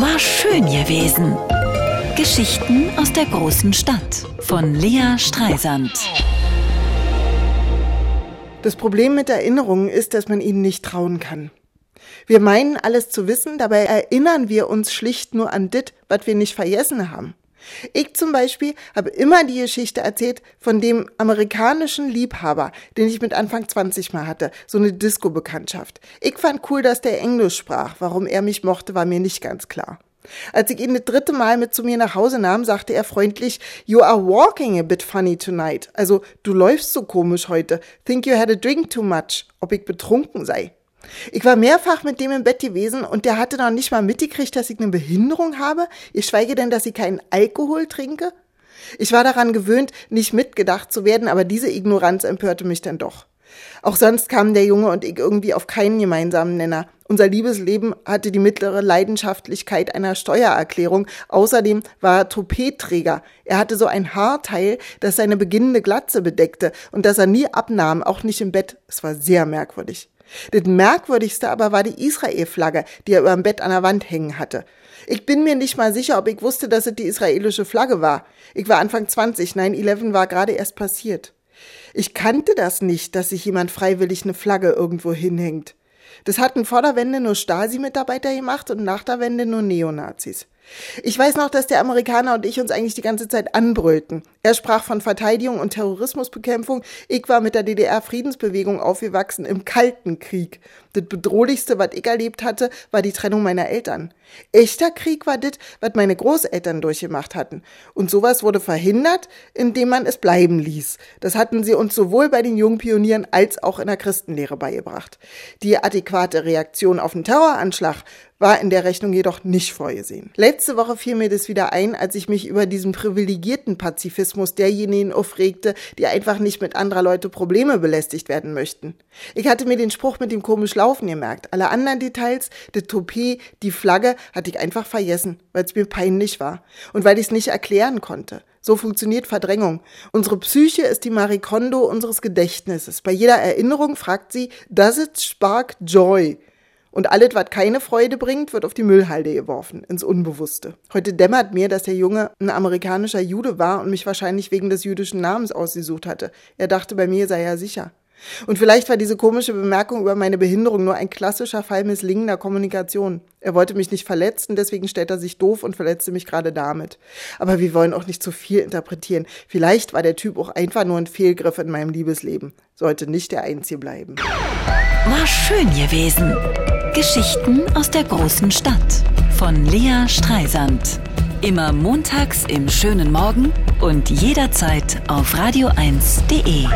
War schön gewesen. Geschichten aus der großen Stadt von Lea Streisand. Das Problem mit Erinnerungen ist, dass man ihnen nicht trauen kann. Wir meinen alles zu wissen, dabei erinnern wir uns schlicht nur an dit, was wir nicht vergessen haben. Ich zum Beispiel habe immer die Geschichte erzählt von dem amerikanischen Liebhaber, den ich mit Anfang 20 mal hatte, so eine Disco-Bekanntschaft. Ich fand cool, dass der Englisch sprach. Warum er mich mochte, war mir nicht ganz klar. Als ich ihn das dritte Mal mit zu mir nach Hause nahm, sagte er freundlich, You are walking a bit funny tonight. Also, du läufst so komisch heute. Think you had a drink too much. Ob ich betrunken sei. Ich war mehrfach mit dem im Bett gewesen und der hatte noch nicht mal mitgekriegt, dass ich eine Behinderung habe. Ich schweige denn, dass ich keinen Alkohol trinke. Ich war daran gewöhnt, nicht mitgedacht zu werden, aber diese Ignoranz empörte mich dann doch. Auch sonst kamen der Junge und ich irgendwie auf keinen gemeinsamen Nenner. Unser Liebesleben hatte die mittlere Leidenschaftlichkeit einer Steuererklärung. Außerdem war er Topeträger. Er hatte so ein Haarteil, das seine beginnende Glatze bedeckte und das er nie abnahm, auch nicht im Bett. Es war sehr merkwürdig. Das Merkwürdigste aber war die Israel-Flagge, die er über dem Bett an der Wand hängen hatte. Ich bin mir nicht mal sicher, ob ich wusste, dass es die israelische Flagge war. Ich war Anfang 20, 9-11 war gerade erst passiert. Ich kannte das nicht, dass sich jemand freiwillig eine Flagge irgendwo hinhängt. Das hatten vor der Wende nur Stasi-Mitarbeiter gemacht und nach der Wende nur Neonazis. Ich weiß noch, dass der Amerikaner und ich uns eigentlich die ganze Zeit anbrüllten. Er sprach von Verteidigung und Terrorismusbekämpfung. Ich war mit der DDR-Friedensbewegung aufgewachsen im Kalten Krieg. Das Bedrohlichste, was ich erlebt hatte, war die Trennung meiner Eltern. Echter Krieg war das, was meine Großeltern durchgemacht hatten. Und sowas wurde verhindert, indem man es bleiben ließ. Das hatten sie uns sowohl bei den jungen Pionieren als auch in der Christenlehre beigebracht. Die adäquate Reaktion auf den Terroranschlag war in der Rechnung jedoch nicht vorgesehen. Letzte Woche fiel mir das wieder ein, als ich mich über diesen privilegierten Pazifismus derjenigen aufregte, die einfach nicht mit anderer Leute Probleme belästigt werden möchten. Ich hatte mir den Spruch mit dem komisch Laufen gemerkt. Alle anderen Details, die Toupet, die Flagge, hatte ich einfach vergessen, weil es mir peinlich war und weil ich es nicht erklären konnte. So funktioniert Verdrängung. Unsere Psyche ist die Marikondo unseres Gedächtnisses. Bei jeder Erinnerung fragt sie, does it spark joy? Und alles, was keine Freude bringt, wird auf die Müllhalde geworfen, ins Unbewusste. Heute dämmert mir, dass der Junge ein amerikanischer Jude war und mich wahrscheinlich wegen des jüdischen Namens ausgesucht hatte. Er dachte, bei mir sei er sicher. Und vielleicht war diese komische Bemerkung über meine Behinderung nur ein klassischer Fall misslingender Kommunikation. Er wollte mich nicht verletzen, deswegen stellt er sich doof und verletzte mich gerade damit. Aber wir wollen auch nicht zu viel interpretieren. Vielleicht war der Typ auch einfach nur ein Fehlgriff in meinem Liebesleben. Sollte nicht der einzige bleiben. War schön gewesen. Geschichten aus der großen Stadt von Lea Streisand. Immer montags im schönen Morgen und jederzeit auf radio1.de.